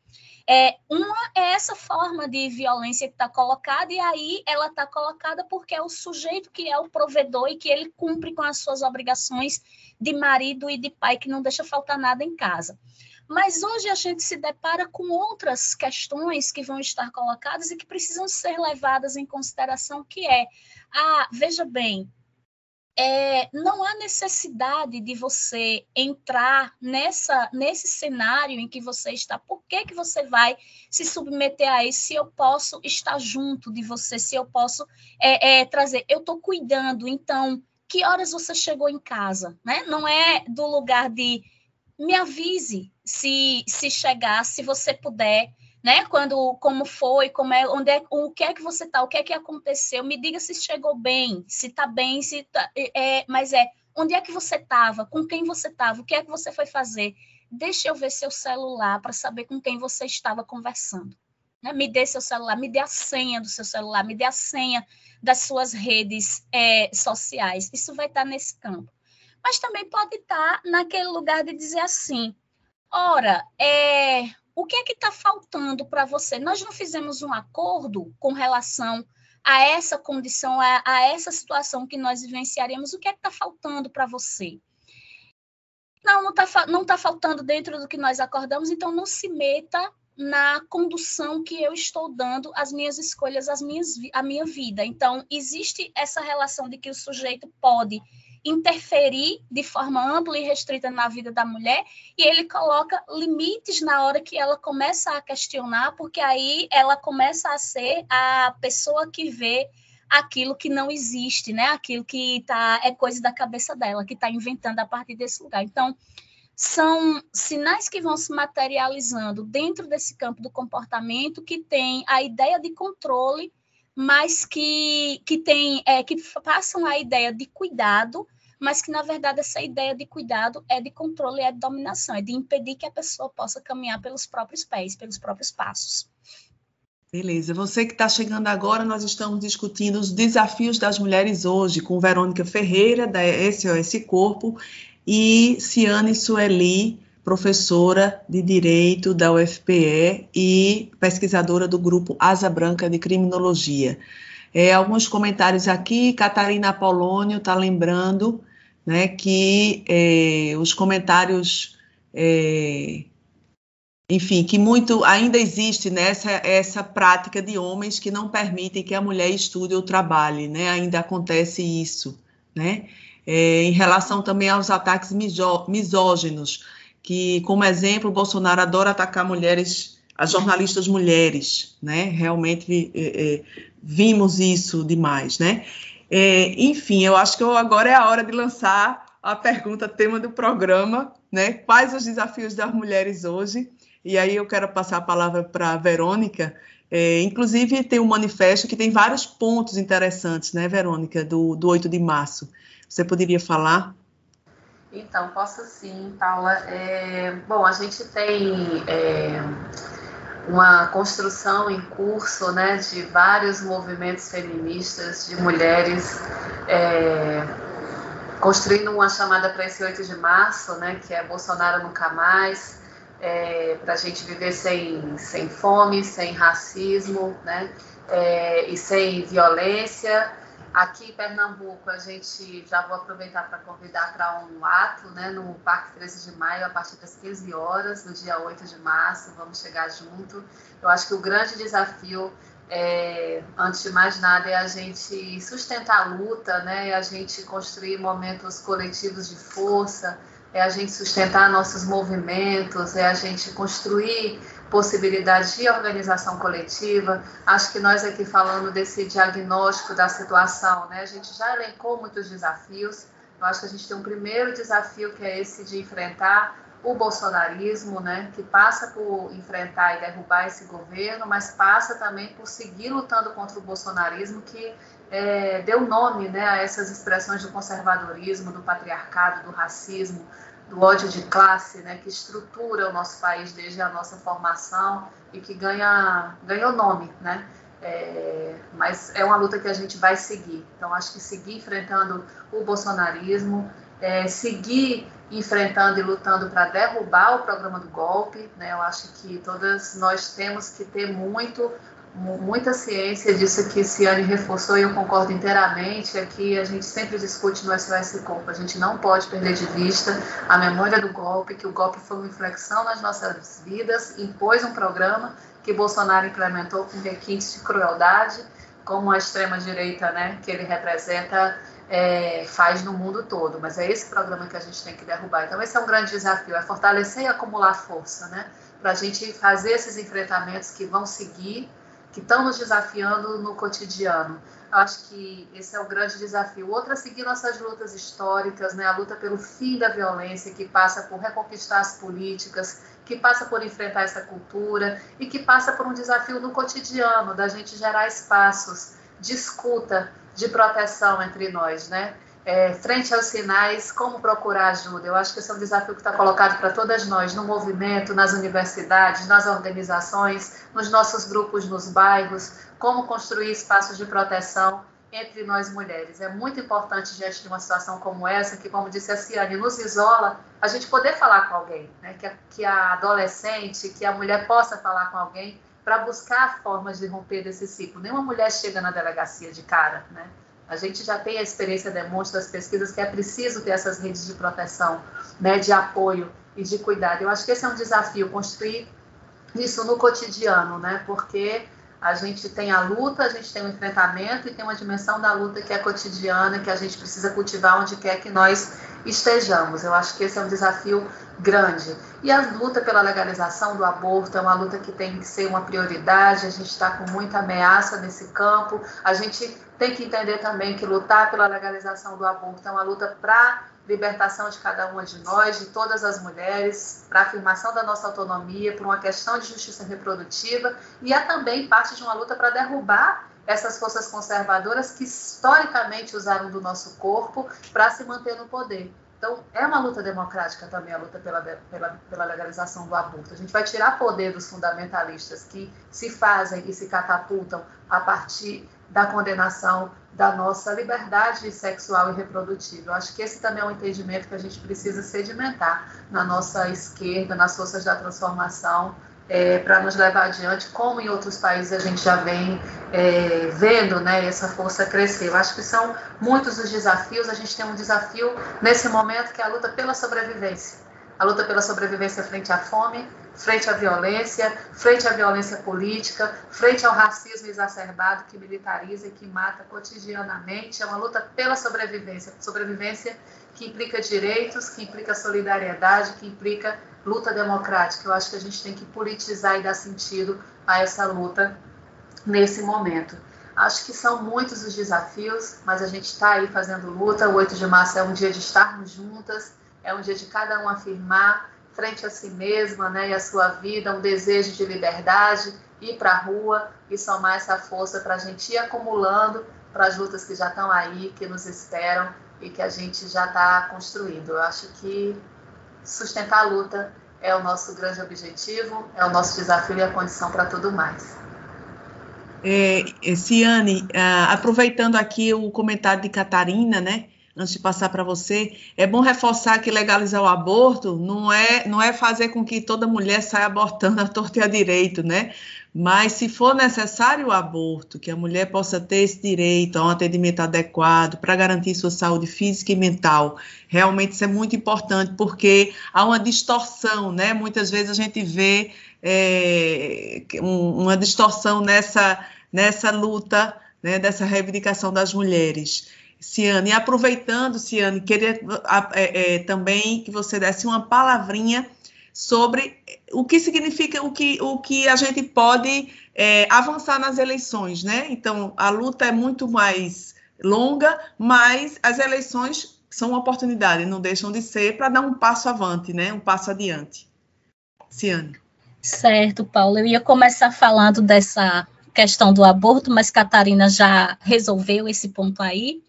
É, uma é essa forma de violência que está colocada, e aí ela está colocada porque é o sujeito que é o provedor e que ele cumpre com as suas obrigações de marido e de pai, que não deixa faltar nada em casa. Mas hoje a gente se depara com outras questões que vão estar colocadas e que precisam ser levadas em consideração, que é, ah, veja bem, é, não há necessidade de você entrar nessa nesse cenário em que você está. Por que, que você vai se submeter a isso se eu posso estar junto de você, se eu posso é, é, trazer? Eu estou cuidando, então, que horas você chegou em casa? Né? Não é do lugar de me avise se, se chegar, se você puder né? Quando, como foi, como é, onde é, o que é que você tá, o que é que aconteceu, me diga se chegou bem, se tá bem, se tá, é, mas é, onde é que você estava, com quem você estava, o que é que você foi fazer? Deixa eu ver seu celular para saber com quem você estava conversando. Né? Me dê seu celular, me dê a senha do seu celular, me dê a senha das suas redes é, sociais. Isso vai estar tá nesse campo. Mas também pode estar tá naquele lugar de dizer assim: ora, é, o que é que está faltando para você? Nós não fizemos um acordo com relação a essa condição, a, a essa situação que nós vivenciaremos. O que é que está faltando para você? não, não está não tá faltando dentro do que nós acordamos, então não se meta na condução que eu estou dando às minhas escolhas, às minhas, a minha vida. Então, existe essa relação de que o sujeito pode interferir de forma ampla e restrita na vida da mulher, e ele coloca limites na hora que ela começa a questionar, porque aí ela começa a ser a pessoa que vê aquilo que não existe, né? Aquilo que tá é coisa da cabeça dela, que está inventando a partir desse lugar. Então, são sinais que vão se materializando dentro desse campo do comportamento que tem a ideia de controle, mas que, que tem é, que passam a ideia de cuidado, mas que na verdade essa ideia de cuidado é de controle, é de dominação, é de impedir que a pessoa possa caminhar pelos próprios pés, pelos próprios passos. Beleza. Você que está chegando agora, nós estamos discutindo os desafios das mulheres hoje com Verônica Ferreira, da SOS Corpo, e Ciane Sueli, professora de Direito da UFPE e pesquisadora do grupo Asa Branca de Criminologia. É, alguns comentários aqui, Catarina Apolônio está lembrando né, que é, os comentários, é, enfim, que muito ainda existe nessa né, essa prática de homens que não permitem que a mulher estude ou trabalhe, né? Ainda acontece isso, né? é, em relação também aos ataques misóginos, que, como exemplo, Bolsonaro adora atacar mulheres, as jornalistas mulheres, né? Realmente é, é, vimos isso demais, né? É, enfim, eu acho que agora é a hora de lançar a pergunta tema do programa, né? Quais os desafios das mulheres hoje? E aí eu quero passar a palavra para a Verônica. É, inclusive, tem um manifesto que tem vários pontos interessantes, né, Verônica, do, do 8 de março. Você poderia falar? Então, posso sim, Paula. É, bom, a gente tem é, uma construção em curso né, de vários movimentos feministas, de mulheres, é, construindo uma chamada para esse 8 de março, né, que é Bolsonaro Nunca Mais, é, para a gente viver sem, sem fome, sem racismo né, é, e sem violência. Aqui em Pernambuco, a gente já vou aproveitar para convidar para um ato né, no Parque 13 de Maio, a partir das 15 horas, no dia 8 de março, vamos chegar junto. Eu acho que o grande desafio, é, antes de mais nada, é a gente sustentar a luta, né, é a gente construir momentos coletivos de força, é a gente sustentar nossos movimentos, é a gente construir possibilidades de organização coletiva. Acho que nós aqui falando desse diagnóstico da situação, né, a gente já elencou muitos desafios. Eu acho que a gente tem um primeiro desafio que é esse de enfrentar o bolsonarismo, né, que passa por enfrentar e derrubar esse governo, mas passa também por seguir lutando contra o bolsonarismo que é, deu nome né, a essas expressões do conservadorismo, do patriarcado, do racismo, do ódio de classe, né, que estrutura o nosso país desde a nossa formação e que ganha, ganhou nome, né? É, mas é uma luta que a gente vai seguir. Então, acho que seguir enfrentando o bolsonarismo, é, seguir enfrentando e lutando para derrubar o programa do golpe, né? Eu acho que todas nós temos que ter muito muita ciência disso que Ciane reforçou e eu concordo inteiramente, é que a gente sempre discute no SOS Corpo, a gente não pode perder de vista a memória do golpe, que o golpe foi uma inflexão nas nossas vidas, impôs um programa que Bolsonaro implementou com requintes de crueldade, como a extrema-direita né, que ele representa é, faz no mundo todo, mas é esse programa que a gente tem que derrubar. Então esse é um grande desafio, é fortalecer e acumular força, né, para a gente fazer esses enfrentamentos que vão seguir que estão nos desafiando no cotidiano. Eu acho que esse é o grande desafio. Outra é seguir nossas lutas históricas, né? a luta pelo fim da violência, que passa por reconquistar as políticas, que passa por enfrentar essa cultura e que passa por um desafio no cotidiano, da gente gerar espaços de escuta, de proteção entre nós, né? É, frente aos sinais, como procurar ajuda. Eu acho que esse é um desafio que está colocado para todas nós, no movimento, nas universidades, nas organizações, nos nossos grupos nos bairros, como construir espaços de proteção entre nós mulheres. É muito importante, diante de uma situação como essa, que, como disse a Ciane, nos isola, a gente poder falar com alguém, né? que, a, que a adolescente, que a mulher possa falar com alguém para buscar formas de romper desse ciclo. Nenhuma mulher chega na delegacia de cara, né? A gente já tem a experiência demonstra das pesquisas que é preciso ter essas redes de proteção, né, de apoio e de cuidado. Eu acho que esse é um desafio, construir isso no cotidiano, né, porque a gente tem a luta, a gente tem o enfrentamento e tem uma dimensão da luta que é cotidiana, que a gente precisa cultivar onde quer que nós estejamos. Eu acho que esse é um desafio grande. E a luta pela legalização do aborto é uma luta que tem que ser uma prioridade, a gente está com muita ameaça nesse campo, a gente tem que entender também que lutar pela legalização do aborto é uma luta para libertação de cada uma de nós, de todas as mulheres, para afirmação da nossa autonomia, por uma questão de justiça reprodutiva, e é também parte de uma luta para derrubar essas forças conservadoras que historicamente usaram do nosso corpo para se manter no poder. Então, é uma luta democrática também a luta pela, pela, pela legalização do aborto. A gente vai tirar poder dos fundamentalistas que se fazem e se catapultam a partir da condenação da nossa liberdade sexual e reprodutiva. Eu acho que esse também é um entendimento que a gente precisa sedimentar na nossa esquerda, nas forças da transformação, é, para nos levar adiante, como em outros países a gente já vem é, vendo né, essa força crescer. Eu acho que são muitos os desafios. A gente tem um desafio nesse momento que é a luta pela sobrevivência a luta pela sobrevivência frente à fome, frente à violência, frente à violência política, frente ao racismo exacerbado que militariza e que mata cotidianamente. É uma luta pela sobrevivência, sobrevivência que implica direitos, que implica solidariedade, que implica luta democrática. Eu acho que a gente tem que politizar e dar sentido a essa luta nesse momento. Acho que são muitos os desafios, mas a gente está aí fazendo luta. O 8 de março é um dia de estarmos juntas, é um dia de cada um afirmar frente a si mesma né, e a sua vida um desejo de liberdade, ir para a rua e somar essa força para a gente ir acumulando para as lutas que já estão aí, que nos esperam e que a gente já está construindo. Eu acho que sustentar a luta é o nosso grande objetivo, é o nosso desafio e a condição para tudo mais. É, Ciane, ah, aproveitando aqui o comentário de Catarina, né? Antes de passar para você, é bom reforçar que legalizar o aborto não é, não é fazer com que toda mulher saia abortando *laughs* a torta e a direito, né? Mas se for necessário o aborto, que a mulher possa ter esse direito a um atendimento adequado para garantir sua saúde física e mental, realmente isso é muito importante, porque há uma distorção, né? Muitas vezes a gente vê é, um, uma distorção nessa, nessa luta, né, dessa reivindicação das mulheres. Ciane. E aproveitando, Ciane, queria é, é, também que você desse uma palavrinha sobre o que significa, o que, o que a gente pode é, avançar nas eleições, né? Então, a luta é muito mais longa, mas as eleições são uma oportunidade, não deixam de ser para dar um passo avante, né? Um passo adiante. Ciane. Certo, Paulo. Eu ia começar falando dessa questão do aborto, mas Catarina já resolveu esse ponto aí.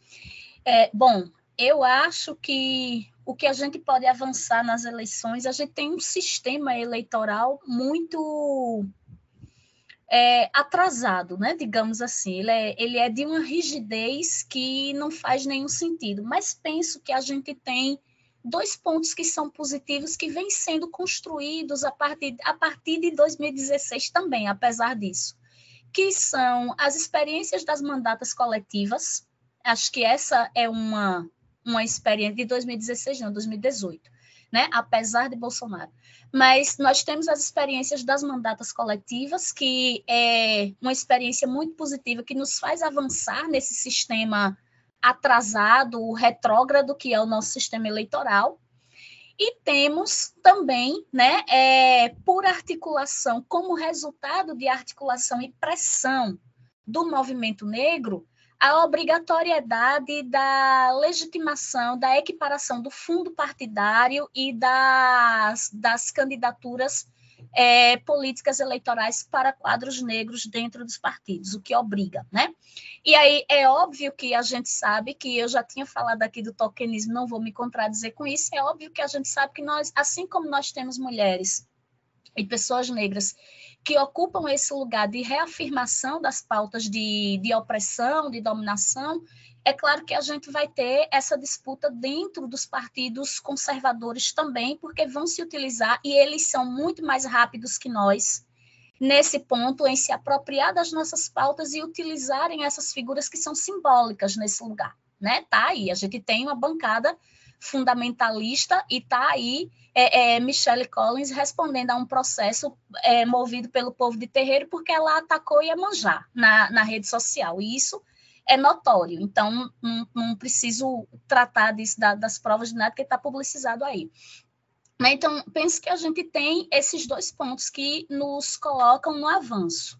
É, bom, eu acho que o que a gente pode avançar nas eleições, a gente tem um sistema eleitoral muito é, atrasado, né? Digamos assim, ele é, ele é de uma rigidez que não faz nenhum sentido. Mas penso que a gente tem dois pontos que são positivos que vêm sendo construídos a partir, a partir de 2016 também, apesar disso, que são as experiências das mandatas coletivas, acho que essa é uma, uma experiência de 2016, não, 2018, né? Apesar de Bolsonaro. Mas nós temos as experiências das mandatas coletivas, que é uma experiência muito positiva, que nos faz avançar nesse sistema atrasado, retrógrado, que é o nosso sistema eleitoral. E temos também, né, é, por articulação, como resultado de articulação e pressão do movimento negro, a obrigatoriedade da legitimação, da equiparação do fundo partidário e das, das candidaturas é, políticas eleitorais para quadros negros dentro dos partidos, o que obriga, né? E aí é óbvio que a gente sabe que eu já tinha falado aqui do tokenismo, não vou me contradizer com isso, é óbvio que a gente sabe que nós, assim como nós temos mulheres e pessoas negras que ocupam esse lugar de reafirmação das pautas de, de opressão, de dominação, é claro que a gente vai ter essa disputa dentro dos partidos conservadores também, porque vão se utilizar, e eles são muito mais rápidos que nós, nesse ponto em se apropriar das nossas pautas e utilizarem essas figuras que são simbólicas nesse lugar, né? Tá aí, a gente tem uma bancada fundamentalista e tá aí é, é, Michelle Collins respondendo a um processo é, movido pelo povo de terreiro porque ela atacou Iemanjá na, na rede social, e isso é notório, então não, não preciso tratar disso, da, das provas de nada, que está publicizado aí. Né? Então, penso que a gente tem esses dois pontos que nos colocam no avanço.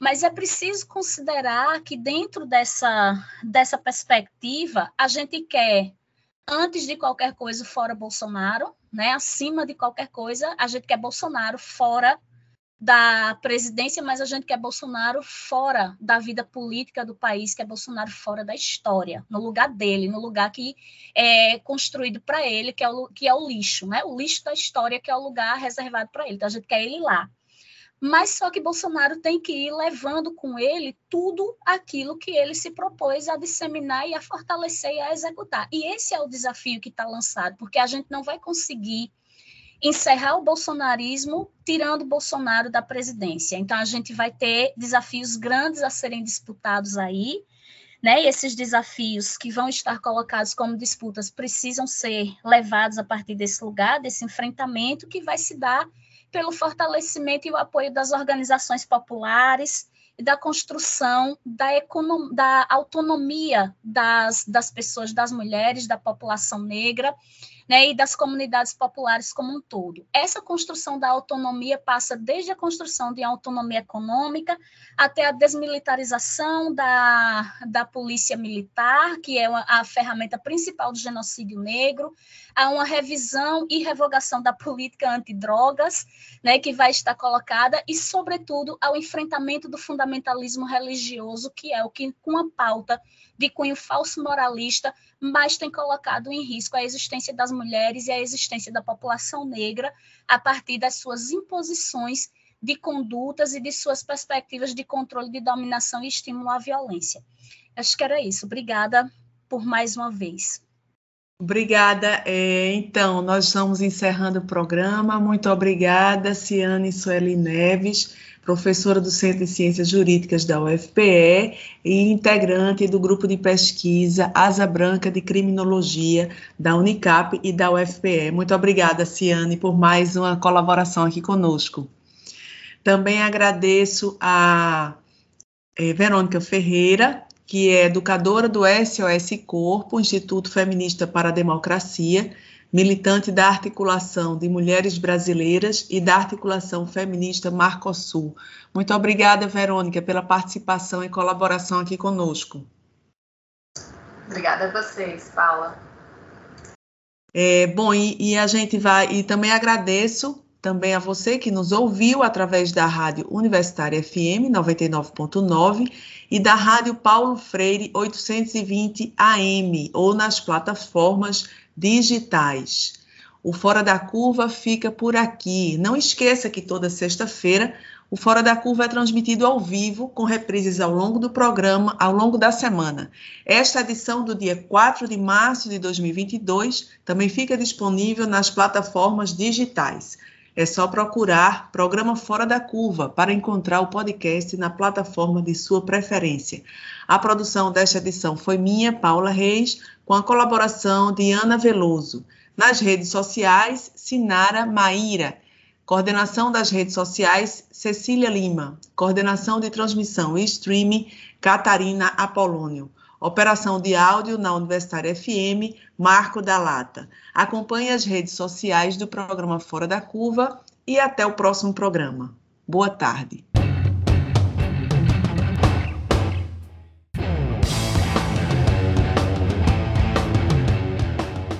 Mas é preciso considerar que, dentro dessa, dessa perspectiva, a gente quer, antes de qualquer coisa, fora Bolsonaro, né? acima de qualquer coisa, a gente quer Bolsonaro fora da presidência, mas a gente quer Bolsonaro fora da vida política do país, quer Bolsonaro fora da história, no lugar dele, no lugar que é construído para ele, que é, o, que é o lixo, né? O lixo da história, que é o lugar reservado para ele. Então a gente quer ele lá. Mas só que Bolsonaro tem que ir levando com ele tudo aquilo que ele se propôs a disseminar e a fortalecer e a executar. E esse é o desafio que está lançado, porque a gente não vai conseguir encerrar o bolsonarismo tirando Bolsonaro da presidência. Então, a gente vai ter desafios grandes a serem disputados aí, né? E esses desafios que vão estar colocados como disputas precisam ser levados a partir desse lugar, desse enfrentamento que vai se dar pelo fortalecimento e o apoio das organizações populares e da construção da, econom da autonomia das, das pessoas, das mulheres, da população negra, né, e das comunidades populares como um todo. Essa construção da autonomia passa desde a construção de autonomia econômica até a desmilitarização da, da polícia militar, que é a ferramenta principal do genocídio negro, a uma revisão e revogação da política antidrogas, né, que vai estar colocada, e, sobretudo, ao enfrentamento do fundamentalismo religioso, que é o que, com a pauta de cunho falso moralista, mais tem colocado em risco a existência das mulheres e a existência da população negra a partir das suas imposições de condutas e de suas perspectivas de controle de dominação e estímulo à violência. Acho que era isso. Obrigada por mais uma vez. Obrigada. É, então, nós estamos encerrando o programa. Muito obrigada, Ciane Sueli Neves professora do Centro de Ciências Jurídicas da UFPE e integrante do grupo de pesquisa Asa Branca de Criminologia da Unicap e da UFPE. Muito obrigada, Ciane, por mais uma colaboração aqui conosco. Também agradeço a é, Verônica Ferreira, que é educadora do SOS Corpo, Instituto Feminista para a Democracia, militante da articulação de mulheres brasileiras e da articulação feminista Marcosul. Muito obrigada, Verônica, pela participação e colaboração aqui conosco. Obrigada a vocês, Paula. É, bom, e, e a gente vai, e também agradeço também a você que nos ouviu através da Rádio Universitária FM 99.9 e da Rádio Paulo Freire 820 AM ou nas plataformas digitais. O Fora da Curva fica por aqui. Não esqueça que toda sexta-feira o Fora da Curva é transmitido ao vivo, com reprises ao longo do programa, ao longo da semana. Esta edição do dia 4 de março de 2022 também fica disponível nas plataformas digitais. É só procurar Programa Fora da Curva para encontrar o podcast na plataforma de sua preferência. A produção desta edição foi minha, Paula Reis, com a colaboração de Ana Veloso. Nas redes sociais, Sinara Maíra. Coordenação das redes sociais, Cecília Lima. Coordenação de transmissão e streaming, Catarina Apolônio. Operação de áudio na Universitária FM, Marco da Lata. Acompanhe as redes sociais do programa Fora da Curva e até o próximo programa. Boa tarde.